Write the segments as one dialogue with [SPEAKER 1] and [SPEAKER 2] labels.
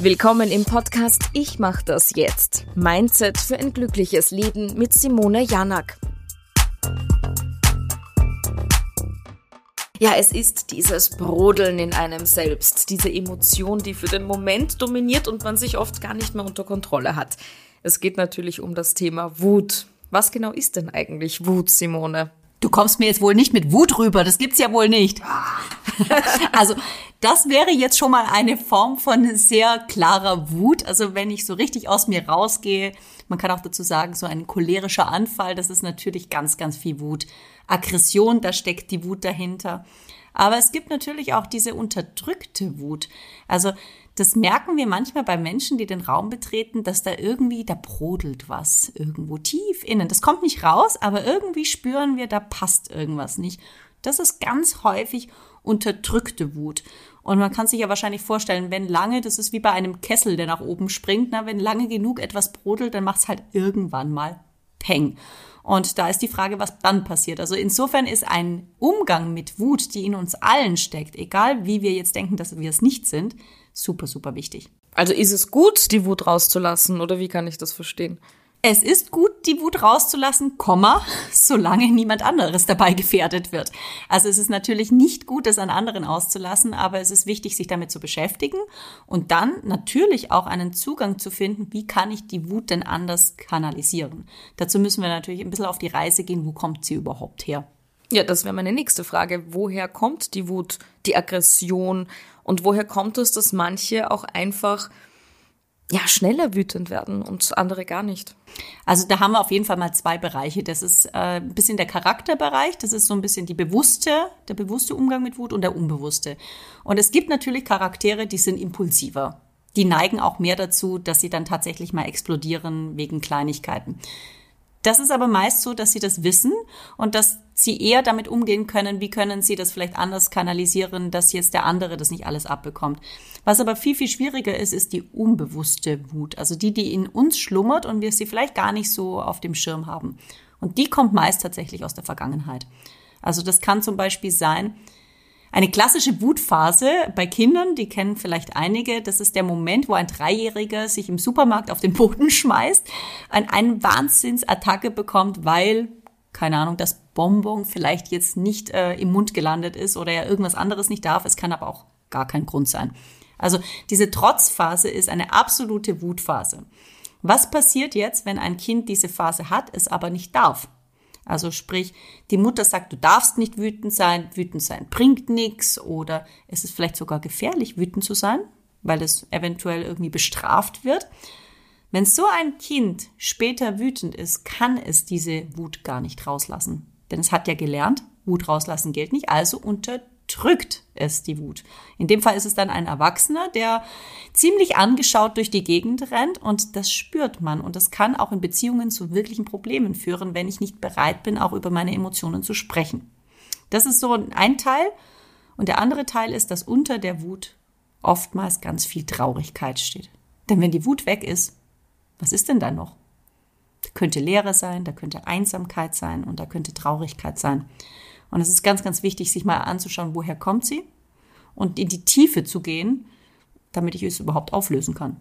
[SPEAKER 1] Willkommen im Podcast Ich mach das jetzt. Mindset für ein glückliches Leben mit Simone Janak. Ja, es ist dieses Brodeln in einem selbst, diese Emotion, die für den Moment dominiert und man sich oft gar nicht mehr unter Kontrolle hat. Es geht natürlich um das Thema Wut. Was genau ist denn eigentlich Wut, Simone?
[SPEAKER 2] Du kommst mir jetzt wohl nicht mit Wut rüber, das gibt's ja wohl nicht. also, das wäre jetzt schon mal eine Form von sehr klarer Wut. Also, wenn ich so richtig aus mir rausgehe, man kann auch dazu sagen, so ein cholerischer Anfall, das ist natürlich ganz, ganz viel Wut. Aggression, da steckt die Wut dahinter. Aber es gibt natürlich auch diese unterdrückte Wut. Also das merken wir manchmal bei Menschen, die den Raum betreten, dass da irgendwie, da brodelt was irgendwo tief innen. Das kommt nicht raus, aber irgendwie spüren wir, da passt irgendwas nicht. Das ist ganz häufig unterdrückte Wut. Und man kann sich ja wahrscheinlich vorstellen, wenn lange, das ist wie bei einem Kessel, der nach oben springt, na, wenn lange genug etwas brodelt, dann macht es halt irgendwann mal Peng. Und da ist die Frage, was dann passiert. Also insofern ist ein Umgang mit Wut, die in uns allen steckt, egal wie wir jetzt denken, dass wir es nicht sind, super, super wichtig.
[SPEAKER 1] Also ist es gut, die Wut rauszulassen oder wie kann ich das verstehen?
[SPEAKER 2] Es ist gut, die Wut rauszulassen, Komma, solange niemand anderes dabei gefährdet wird. Also es ist natürlich nicht gut, das an anderen auszulassen, aber es ist wichtig, sich damit zu beschäftigen und dann natürlich auch einen Zugang zu finden, wie kann ich die Wut denn anders kanalisieren. Dazu müssen wir natürlich ein bisschen auf die Reise gehen, wo kommt sie überhaupt her?
[SPEAKER 1] Ja, das wäre meine nächste Frage. Woher kommt die Wut, die Aggression und woher kommt es, dass manche auch einfach ja, schneller wütend werden und andere gar nicht.
[SPEAKER 2] Also da haben wir auf jeden Fall mal zwei Bereiche. Das ist äh, ein bisschen der Charakterbereich, das ist so ein bisschen die bewusste, der bewusste Umgang mit Wut und der unbewusste. Und es gibt natürlich Charaktere, die sind impulsiver. Die neigen auch mehr dazu, dass sie dann tatsächlich mal explodieren wegen Kleinigkeiten. Das ist aber meist so, dass sie das wissen und dass sie eher damit umgehen können, wie können sie das vielleicht anders kanalisieren, dass jetzt der andere das nicht alles abbekommt. Was aber viel, viel schwieriger ist, ist die unbewusste Wut, also die, die in uns schlummert und wir sie vielleicht gar nicht so auf dem Schirm haben. Und die kommt meist tatsächlich aus der Vergangenheit. Also das kann zum Beispiel sein, eine klassische Wutphase bei Kindern, die kennen vielleicht einige, das ist der Moment, wo ein Dreijähriger sich im Supermarkt auf den Boden schmeißt, ein, eine Wahnsinnsattacke bekommt, weil, keine Ahnung, das Bonbon vielleicht jetzt nicht äh, im Mund gelandet ist oder er irgendwas anderes nicht darf. Es kann aber auch gar kein Grund sein. Also diese Trotzphase ist eine absolute Wutphase. Was passiert jetzt, wenn ein Kind diese Phase hat, es aber nicht darf? Also sprich, die Mutter sagt, du darfst nicht wütend sein, wütend sein bringt nichts oder es ist vielleicht sogar gefährlich, wütend zu sein, weil es eventuell irgendwie bestraft wird. Wenn so ein Kind später wütend ist, kann es diese Wut gar nicht rauslassen. Denn es hat ja gelernt, Wut rauslassen gilt nicht, also unter drückt es die Wut. In dem Fall ist es dann ein Erwachsener, der ziemlich angeschaut durch die Gegend rennt und das spürt man und das kann auch in Beziehungen zu wirklichen Problemen führen, wenn ich nicht bereit bin, auch über meine Emotionen zu sprechen. Das ist so ein Teil und der andere Teil ist, dass unter der Wut oftmals ganz viel Traurigkeit steht. Denn wenn die Wut weg ist, was ist denn dann noch? Da könnte Leere sein, da könnte Einsamkeit sein und da könnte Traurigkeit sein. Und es ist ganz, ganz wichtig, sich mal anzuschauen, woher kommt sie und in die Tiefe zu gehen, damit ich es überhaupt auflösen kann.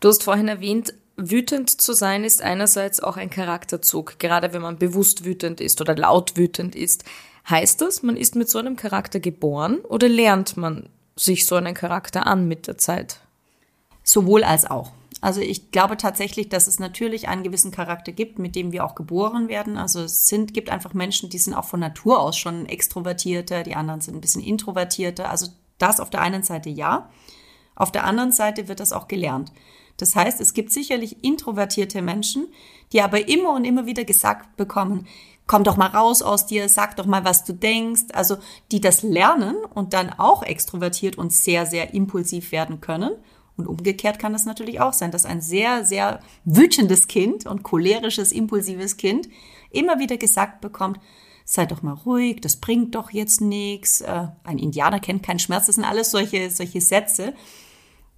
[SPEAKER 1] Du hast vorhin erwähnt, wütend zu sein ist einerseits auch ein Charakterzug, gerade wenn man bewusst wütend ist oder laut wütend ist. Heißt das, man ist mit so einem Charakter geboren oder lernt man sich so einen Charakter an mit der Zeit?
[SPEAKER 2] Sowohl als auch. Also ich glaube tatsächlich, dass es natürlich einen gewissen Charakter gibt, mit dem wir auch geboren werden. Also es sind, gibt einfach Menschen, die sind auch von Natur aus schon extrovertierter, die anderen sind ein bisschen introvertierter. Also das auf der einen Seite ja. Auf der anderen Seite wird das auch gelernt. Das heißt, es gibt sicherlich introvertierte Menschen, die aber immer und immer wieder gesagt bekommen, komm doch mal raus aus dir, sag doch mal, was du denkst. Also die das lernen und dann auch extrovertiert und sehr, sehr impulsiv werden können und umgekehrt kann es natürlich auch sein, dass ein sehr, sehr wütendes Kind und cholerisches, impulsives Kind immer wieder gesagt bekommt, sei doch mal ruhig, das bringt doch jetzt nichts. Äh, ein Indianer kennt keinen Schmerz, das sind alles solche, solche Sätze.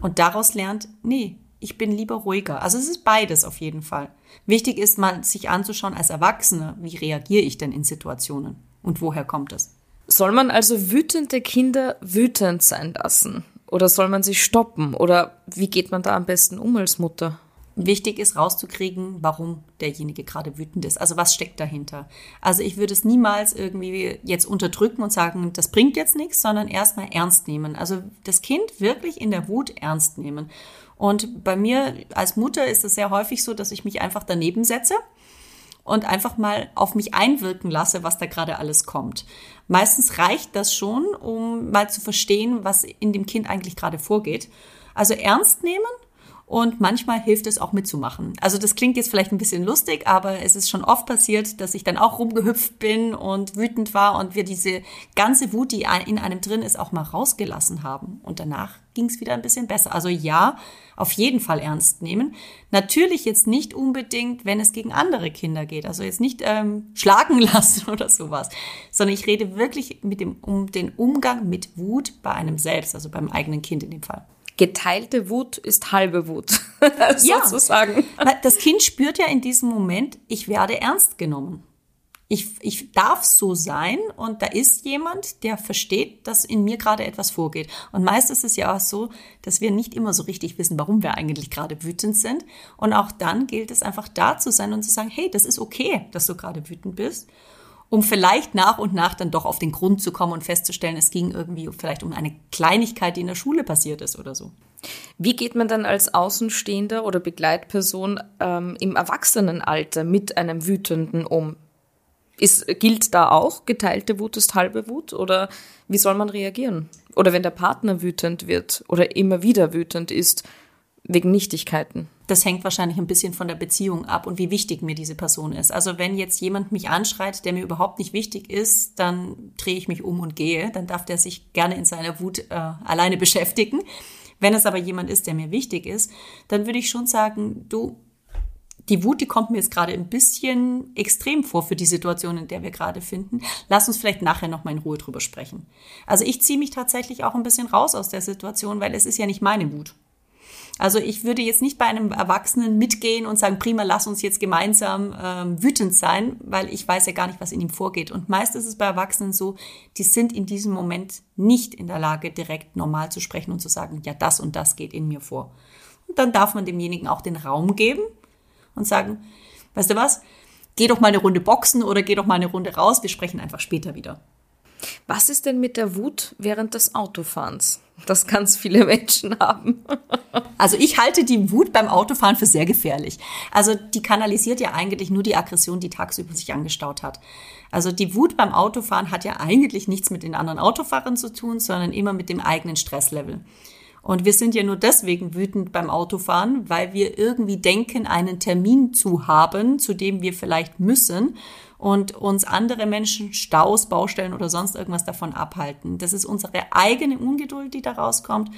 [SPEAKER 2] Und daraus lernt, nee, ich bin lieber ruhiger. Also es ist beides auf jeden Fall. Wichtig ist mal, sich anzuschauen als Erwachsene, wie reagiere ich denn in Situationen und woher kommt es.
[SPEAKER 1] Soll man also wütende Kinder wütend sein lassen? Oder soll man sich stoppen? Oder wie geht man da am besten um als Mutter?
[SPEAKER 2] Wichtig ist rauszukriegen, warum derjenige gerade wütend ist. Also was steckt dahinter? Also ich würde es niemals irgendwie jetzt unterdrücken und sagen, das bringt jetzt nichts, sondern erstmal ernst nehmen. Also das Kind wirklich in der Wut ernst nehmen. Und bei mir als Mutter ist es sehr häufig so, dass ich mich einfach daneben setze und einfach mal auf mich einwirken lasse, was da gerade alles kommt. Meistens reicht das schon, um mal zu verstehen, was in dem Kind eigentlich gerade vorgeht. Also ernst nehmen und manchmal hilft es auch mitzumachen. Also das klingt jetzt vielleicht ein bisschen lustig, aber es ist schon oft passiert, dass ich dann auch rumgehüpft bin und wütend war und wir diese ganze Wut, die in einem drin ist, auch mal rausgelassen haben. Und danach ging es wieder ein bisschen besser. Also ja, auf jeden Fall ernst nehmen. Natürlich jetzt nicht unbedingt, wenn es gegen andere Kinder geht. Also jetzt nicht ähm, schlagen lassen oder sowas, sondern ich rede wirklich mit dem, um den Umgang mit Wut bei einem selbst, also beim eigenen Kind in dem Fall
[SPEAKER 1] geteilte Wut ist halbe Wut,
[SPEAKER 2] ja. sozusagen. Das Kind spürt ja in diesem Moment, ich werde ernst genommen. Ich, ich darf so sein und da ist jemand, der versteht, dass in mir gerade etwas vorgeht. Und meist ist es ja auch so, dass wir nicht immer so richtig wissen, warum wir eigentlich gerade wütend sind. Und auch dann gilt es einfach da zu sein und zu sagen, hey, das ist okay, dass du gerade wütend bist um vielleicht nach und nach dann doch auf den Grund zu kommen und festzustellen, es ging irgendwie vielleicht um eine Kleinigkeit, die in der Schule passiert ist oder so.
[SPEAKER 1] Wie geht man dann als Außenstehender oder Begleitperson ähm, im Erwachsenenalter mit einem Wütenden um? Ist, gilt da auch, geteilte Wut ist halbe Wut oder wie soll man reagieren? Oder wenn der Partner wütend wird oder immer wieder wütend ist, wegen Nichtigkeiten?
[SPEAKER 2] Das hängt wahrscheinlich ein bisschen von der Beziehung ab und wie wichtig mir diese Person ist. Also wenn jetzt jemand mich anschreit, der mir überhaupt nicht wichtig ist, dann drehe ich mich um und gehe. Dann darf der sich gerne in seiner Wut äh, alleine beschäftigen. Wenn es aber jemand ist, der mir wichtig ist, dann würde ich schon sagen, du, die Wut, die kommt mir jetzt gerade ein bisschen extrem vor für die Situation, in der wir gerade finden. Lass uns vielleicht nachher noch mal in Ruhe drüber sprechen. Also ich ziehe mich tatsächlich auch ein bisschen raus aus der Situation, weil es ist ja nicht meine Wut. Also ich würde jetzt nicht bei einem Erwachsenen mitgehen und sagen, prima, lass uns jetzt gemeinsam ähm, wütend sein, weil ich weiß ja gar nicht, was in ihm vorgeht. Und meist ist es bei Erwachsenen so, die sind in diesem Moment nicht in der Lage, direkt normal zu sprechen und zu sagen, ja, das und das geht in mir vor. Und dann darf man demjenigen auch den Raum geben und sagen, weißt du was, geh doch mal eine Runde boxen oder geh doch mal eine Runde raus, wir sprechen einfach später wieder.
[SPEAKER 1] Was ist denn mit der Wut während des Autofahrens? Das ganz viele Menschen haben.
[SPEAKER 2] Also ich halte die Wut beim Autofahren für sehr gefährlich. Also die kanalisiert ja eigentlich nur die Aggression, die tagsüber sich angestaut hat. Also die Wut beim Autofahren hat ja eigentlich nichts mit den anderen Autofahrern zu tun, sondern immer mit dem eigenen Stresslevel. Und wir sind ja nur deswegen wütend beim Autofahren, weil wir irgendwie denken, einen Termin zu haben, zu dem wir vielleicht müssen und uns andere Menschen, Staus, Baustellen oder sonst irgendwas davon abhalten. Das ist unsere eigene Ungeduld, die da rauskommt.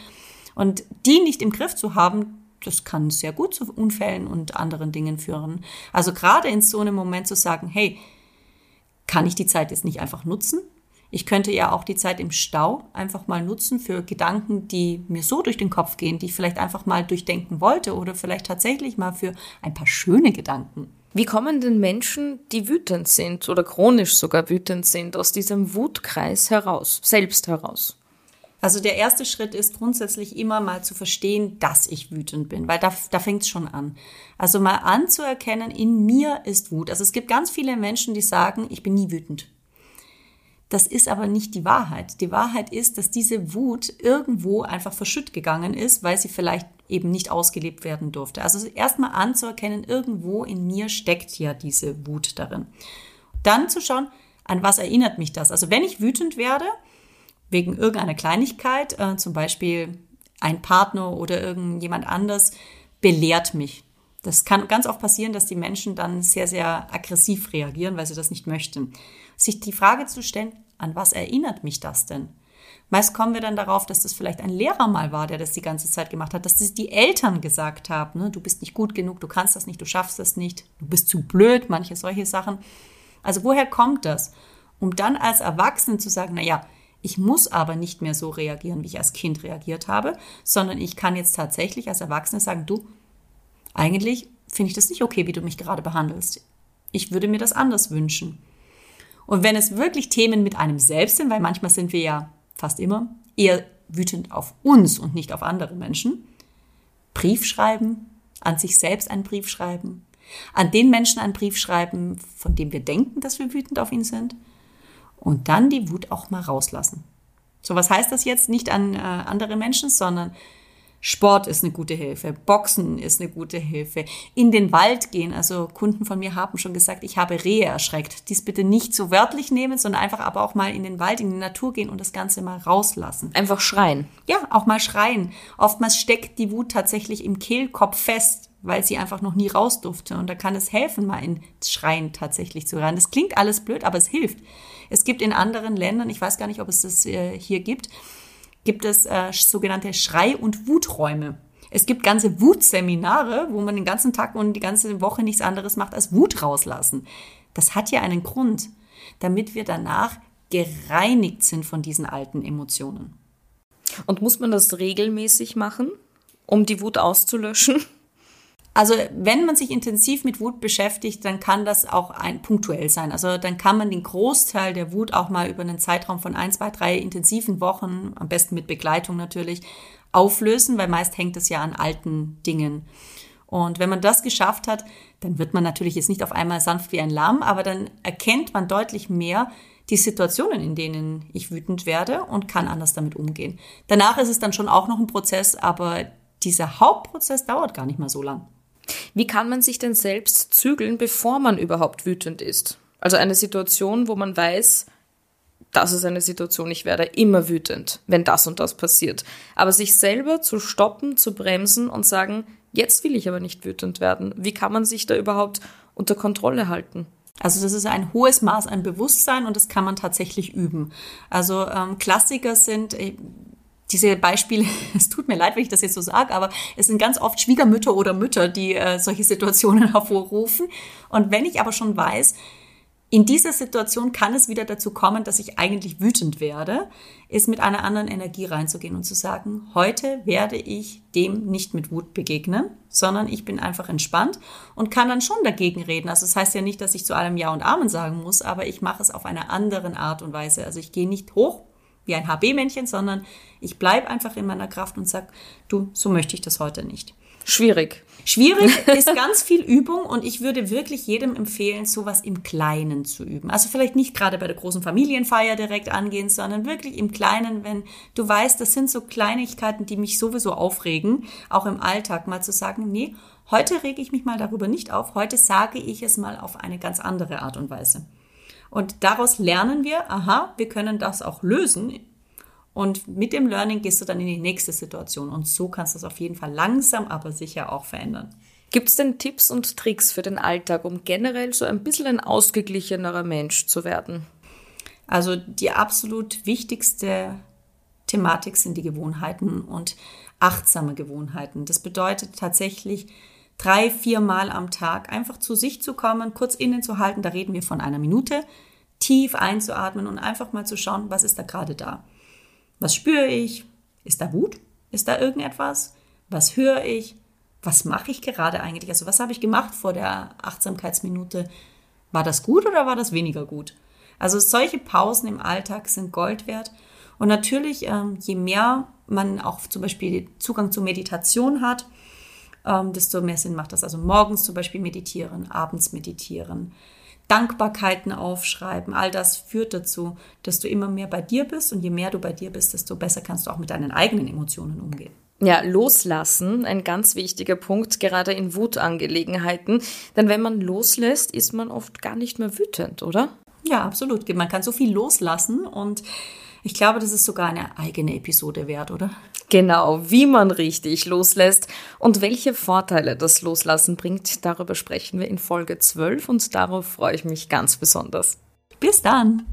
[SPEAKER 2] Und die nicht im Griff zu haben, das kann sehr gut zu Unfällen und anderen Dingen führen. Also gerade in so einem Moment zu sagen, hey, kann ich die Zeit jetzt nicht einfach nutzen? Ich könnte ja auch die Zeit im Stau einfach mal nutzen für Gedanken, die mir so durch den Kopf gehen, die ich vielleicht einfach mal durchdenken wollte oder vielleicht tatsächlich mal für ein paar schöne Gedanken.
[SPEAKER 1] Wie kommen denn Menschen, die wütend sind oder chronisch sogar wütend sind, aus diesem Wutkreis heraus, selbst heraus?
[SPEAKER 2] Also der erste Schritt ist grundsätzlich immer mal zu verstehen, dass ich wütend bin, weil da, da fängt es schon an. Also mal anzuerkennen, in mir ist Wut. Also es gibt ganz viele Menschen, die sagen, ich bin nie wütend. Das ist aber nicht die Wahrheit. Die Wahrheit ist, dass diese Wut irgendwo einfach verschütt gegangen ist, weil sie vielleicht eben nicht ausgelebt werden durfte. Also erstmal anzuerkennen, irgendwo in mir steckt ja diese Wut darin. Dann zu schauen, an was erinnert mich das? Also wenn ich wütend werde, wegen irgendeiner Kleinigkeit, äh, zum Beispiel ein Partner oder irgendjemand anders, belehrt mich. Das kann ganz oft passieren, dass die Menschen dann sehr, sehr aggressiv reagieren, weil sie das nicht möchten sich die Frage zu stellen, an was erinnert mich das denn? Meist kommen wir dann darauf, dass das vielleicht ein Lehrer mal war, der das die ganze Zeit gemacht hat, dass das die Eltern gesagt haben, ne? du bist nicht gut genug, du kannst das nicht, du schaffst das nicht, du bist zu blöd, manche solche Sachen. Also woher kommt das? Um dann als Erwachsene zu sagen, na ja, ich muss aber nicht mehr so reagieren, wie ich als Kind reagiert habe, sondern ich kann jetzt tatsächlich als Erwachsene sagen, du, eigentlich finde ich das nicht okay, wie du mich gerade behandelst. Ich würde mir das anders wünschen. Und wenn es wirklich Themen mit einem selbst sind, weil manchmal sind wir ja fast immer eher wütend auf uns und nicht auf andere Menschen. Brief schreiben, an sich selbst einen Brief schreiben, an den Menschen einen Brief schreiben, von dem wir denken, dass wir wütend auf ihn sind und dann die Wut auch mal rauslassen. So, was heißt das jetzt? Nicht an äh, andere Menschen, sondern Sport ist eine gute Hilfe, Boxen ist eine gute Hilfe, in den Wald gehen. Also Kunden von mir haben schon gesagt, ich habe Rehe erschreckt. Dies bitte nicht so wörtlich nehmen, sondern einfach aber auch mal in den Wald, in die Natur gehen und das Ganze mal rauslassen.
[SPEAKER 1] Einfach schreien.
[SPEAKER 2] Ja, auch mal schreien. Oftmals steckt die Wut tatsächlich im Kehlkopf fest, weil sie einfach noch nie raus durfte. Und da kann es helfen, mal ins Schreien tatsächlich zu rein. Das klingt alles blöd, aber es hilft. Es gibt in anderen Ländern, ich weiß gar nicht, ob es das äh, hier gibt, gibt es äh, sogenannte Schrei- und Wuträume. Es gibt ganze Wutseminare, wo man den ganzen Tag und die ganze Woche nichts anderes macht als Wut rauslassen. Das hat ja einen Grund, damit wir danach gereinigt sind von diesen alten Emotionen.
[SPEAKER 1] Und muss man das regelmäßig machen, um die Wut auszulöschen?
[SPEAKER 2] Also wenn man sich intensiv mit Wut beschäftigt, dann kann das auch ein punktuell sein. Also dann kann man den Großteil der Wut auch mal über einen Zeitraum von ein, zwei, drei intensiven Wochen, am besten mit Begleitung natürlich, auflösen, weil meist hängt es ja an alten Dingen. Und wenn man das geschafft hat, dann wird man natürlich jetzt nicht auf einmal sanft wie ein Lamm, aber dann erkennt man deutlich mehr die Situationen, in denen ich wütend werde und kann anders damit umgehen. Danach ist es dann schon auch noch ein Prozess, aber dieser Hauptprozess dauert gar nicht mal so lang.
[SPEAKER 1] Wie kann man sich denn selbst zügeln, bevor man überhaupt wütend ist? Also eine Situation, wo man weiß, das ist eine Situation, ich werde immer wütend, wenn das und das passiert. Aber sich selber zu stoppen, zu bremsen und sagen, jetzt will ich aber nicht wütend werden. Wie kann man sich da überhaupt unter Kontrolle halten?
[SPEAKER 2] Also das ist ein hohes Maß an Bewusstsein und das kann man tatsächlich üben. Also ähm, Klassiker sind, äh, diese Beispiele, es tut mir leid, wenn ich das jetzt so sage, aber es sind ganz oft Schwiegermütter oder Mütter, die äh, solche Situationen hervorrufen. Und wenn ich aber schon weiß, in dieser Situation kann es wieder dazu kommen, dass ich eigentlich wütend werde, ist mit einer anderen Energie reinzugehen und zu sagen, heute werde ich dem nicht mit Wut begegnen, sondern ich bin einfach entspannt und kann dann schon dagegen reden. Also das heißt ja nicht, dass ich zu allem Ja und Amen sagen muss, aber ich mache es auf einer anderen Art und Weise. Also ich gehe nicht hoch wie ein HB-Männchen, sondern ich bleibe einfach in meiner Kraft und sag, du, so möchte ich das heute nicht.
[SPEAKER 1] Schwierig.
[SPEAKER 2] Schwierig ist ganz viel Übung und ich würde wirklich jedem empfehlen, sowas im Kleinen zu üben. Also vielleicht nicht gerade bei der großen Familienfeier direkt angehen, sondern wirklich im Kleinen, wenn du weißt, das sind so Kleinigkeiten, die mich sowieso aufregen, auch im Alltag mal zu sagen, nee, heute rege ich mich mal darüber nicht auf, heute sage ich es mal auf eine ganz andere Art und Weise. Und daraus lernen wir, aha, wir können das auch lösen. Und mit dem Learning gehst du dann in die nächste Situation. Und so kannst du es auf jeden Fall langsam, aber sicher auch verändern.
[SPEAKER 1] Gibt es denn Tipps und Tricks für den Alltag, um generell so ein bisschen ein ausgeglichenerer Mensch zu werden?
[SPEAKER 2] Also die absolut wichtigste Thematik sind die Gewohnheiten und achtsame Gewohnheiten. Das bedeutet tatsächlich, drei, vier Mal am Tag einfach zu sich zu kommen, kurz innezuhalten, da reden wir von einer Minute, tief einzuatmen und einfach mal zu schauen, was ist da gerade da. Was spüre ich? Ist da Wut? Ist da irgendetwas? Was höre ich? Was mache ich gerade eigentlich? Also was habe ich gemacht vor der Achtsamkeitsminute? War das gut oder war das weniger gut? Also solche Pausen im Alltag sind Gold wert. Und natürlich, ähm, je mehr man auch zum Beispiel Zugang zur Meditation hat, ähm, desto mehr Sinn macht das. Also morgens zum Beispiel meditieren, abends meditieren, Dankbarkeiten aufschreiben, all das führt dazu, dass du immer mehr bei dir bist und je mehr du bei dir bist, desto besser kannst du auch mit deinen eigenen Emotionen umgehen.
[SPEAKER 1] Ja, loslassen, ein ganz wichtiger Punkt, gerade in Wutangelegenheiten. Denn wenn man loslässt, ist man oft gar nicht mehr wütend, oder?
[SPEAKER 2] Ja, absolut. Man kann so viel loslassen und ich glaube, das ist sogar eine eigene Episode wert, oder?
[SPEAKER 1] Genau, wie man richtig loslässt und welche Vorteile das Loslassen bringt, darüber sprechen wir in Folge 12 und darauf freue ich mich ganz besonders.
[SPEAKER 2] Bis dann!